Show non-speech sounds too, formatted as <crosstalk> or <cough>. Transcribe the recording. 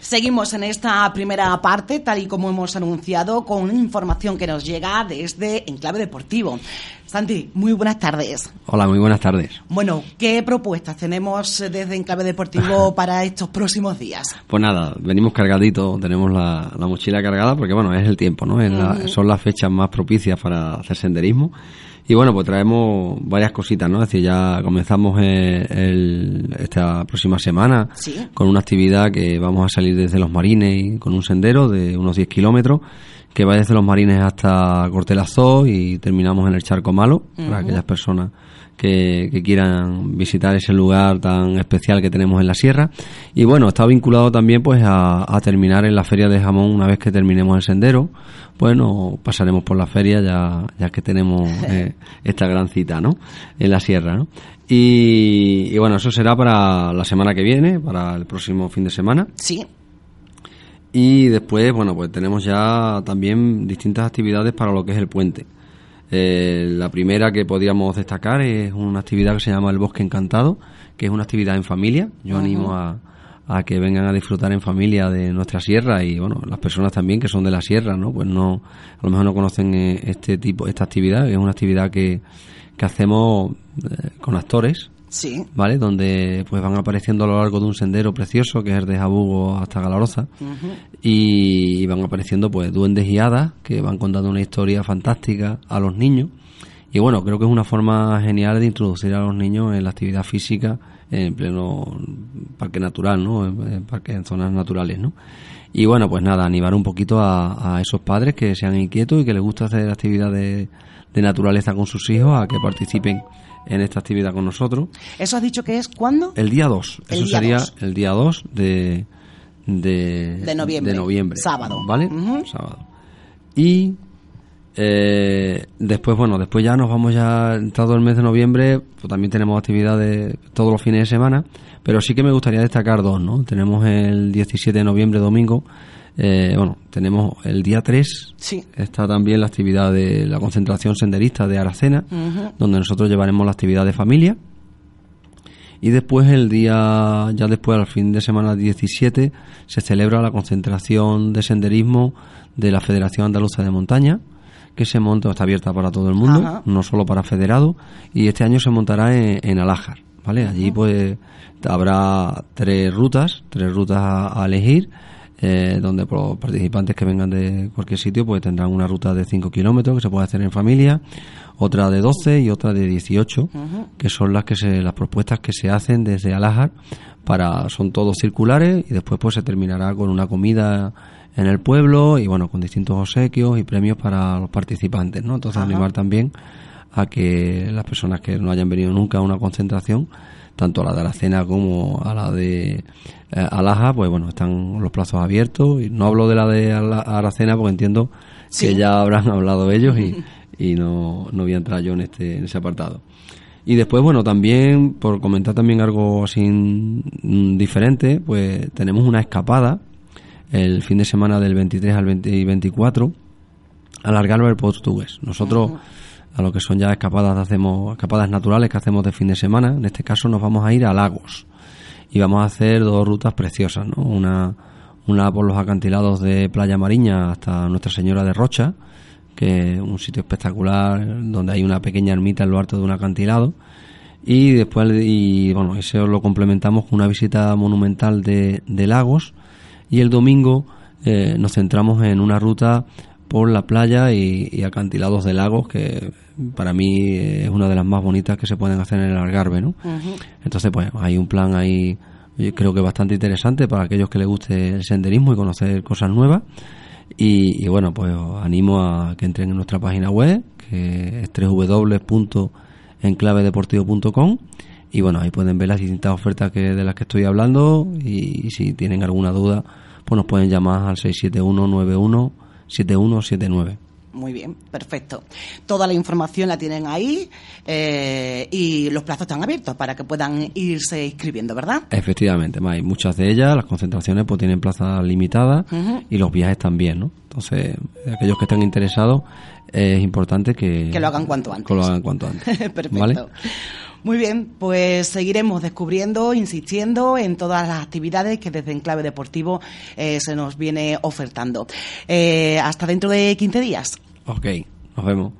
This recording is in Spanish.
Seguimos en esta primera parte, tal y como hemos anunciado, con información que nos llega desde Enclave Deportivo. Santi, muy buenas tardes. Hola, muy buenas tardes. Bueno, ¿qué propuestas tenemos desde Enclave Deportivo <laughs> para estos próximos días? Pues nada, venimos cargaditos, tenemos la, mochila cargada porque bueno, es el tiempo, ¿no? son las fechas más propicias para hacer senderismo. Y bueno, pues traemos varias cositas, ¿no? Es decir, ya comenzamos el, esta próxima semana con una actividad que vamos a salir desde Los Marines con un sendero de unos 10 kilómetros que va desde Los Marines hasta Cortelazó y terminamos en el Charco Malo para aquellas personas que, quieran visitar ese lugar tan especial que tenemos en la sierra. Y bueno, está vinculado también pues a, terminar en la feria de jamón una vez que terminemos el sendero. Bueno, pasaremos por la feria ya, ya que tenemos <laughs> eh, esta gran cita, ¿no? En la sierra, ¿no? Y, y, bueno, eso será para la semana que viene, para el próximo fin de semana. Sí. Y después, bueno, pues tenemos ya también distintas actividades para lo que es el puente. Eh, la primera que podríamos destacar es una actividad que se llama el Bosque Encantado, que es una actividad en familia. Yo animo a, a, que vengan a disfrutar en familia de nuestra sierra y bueno, las personas también que son de la sierra, ¿no? Pues no, a lo mejor no conocen eh, este tipo, esta actividad, es una actividad que, que hacemos eh, con actores Sí. ¿Vale? Donde pues van apareciendo a lo largo de un sendero precioso que es de Jabugo hasta Galaroza y van apareciendo pues duendes y hadas que van contando una historia fantástica a los niños y bueno, creo que es una forma genial de introducir a los niños en la actividad física en pleno parque natural, ¿no? En, parques en zonas naturales, ¿no? Y bueno, pues nada, animar un poquito a, a esos padres que sean inquietos y que les gusta hacer actividades de naturaleza con sus hijos a que participen en esta actividad con nosotros. ¿Eso has dicho que es cuándo? El día 2. Eso sería el día 2 de, de, noviembre. De noviembre. Sábado. ¿Vale? Sábado. Y eh, después, bueno, después ya nos vamos ya, todo el mes de noviembre, pues también tenemos actividades todos los fines de semana, pero sí que me gustaría destacar dos, ¿no? Tenemos el 17 de noviembre, domingo, eh, bueno, tenemos el día 3, sí. está también la actividad de la concentración senderista de Aracena, donde nosotros llevaremos la actividad de familia. Y después, el día, ya después, al fin de semana 17, se celebra la concentración de senderismo de la Federación Andaluza de Montaña, que se monta, está abierta para todo el mundo, no solo para federados, y este año se montará en, en Alájar, ¿vale? Allí, pues, habrá tres rutas, tres rutas a elegir eh, donde los participantes que vengan de cualquier sitio pues tendrán una ruta de 5 kilómetros que se puede hacer en familia, otra de 12 y otra de 18, que son las que se, las propuestas que se hacen desde Alájar para son todos circulares y después pues se terminará con una comida en el pueblo y bueno con distintos obsequios y premios para los participantes, ¿no? Entonces animar también a que las personas que no hayan venido nunca a una concentración tanto a la de Aracena como a la de eh, Alaja, pues bueno, están los plazos abiertos. Y no hablo de la de Aracena porque entiendo que ya habrán <laughs> hablado ellos y, <laughs> y no, no voy a entrar yo en, este, en ese apartado. Y después, bueno, también, por comentar también algo así mm, diferente, pues tenemos una escapada el fin de semana del 23 al 24 al Algarve portugués. Nosotros a lo que son ya escapadas hacemos escapadas naturales que hacemos de fin de semana. En este caso nos vamos a ir a lagos y vamos a hacer dos rutas preciosas. Una una por los acantilados de Playa Mariña hasta Nuestra Señora de Rocha, que es un sitio espectacular donde hay una pequeña ermita en lo alto de un acantilado. Y después, y bueno, eso lo complementamos con una visita monumental de, de lagos. Y el domingo eh, nos centramos en una ruta por la playa y, acantilados de lagos, que para mí es una de las más bonitas que se pueden hacer en el Algarve, ¿no? Entonces, pues hay un plan ahí, yo creo que bastante interesante para aquellos que les guste el senderismo y conocer cosas nuevas. Y, bueno, pues os animo a que entren en nuestra página web, que es www.enclavedeportivo.com y bueno, ahí pueden ver las distintas ofertas que de las que estoy hablando y si tienen alguna duda, pues nos pueden llamar al 67191 7179. Muy bien, perfecto. Toda la información la tienen ahí eh, y los plazos están abiertos para que puedan irse inscribiendo, ¿verdad? Efectivamente, hay muchas de ellas, las concentraciones pues tienen plazas limitadas y los viajes también, ¿no? Entonces, aquellos que estén interesados, es importante que... Que lo hagan cuanto antes. Que lo hagan cuanto antes. <laughs> perfecto. Muy bien, pues seguiremos descubriendo, insistiendo en todas las actividades que desde Enclave Deportivo eh, se nos viene ofertando. Eh, hasta dentro de 15 días. Ok, nos vemos.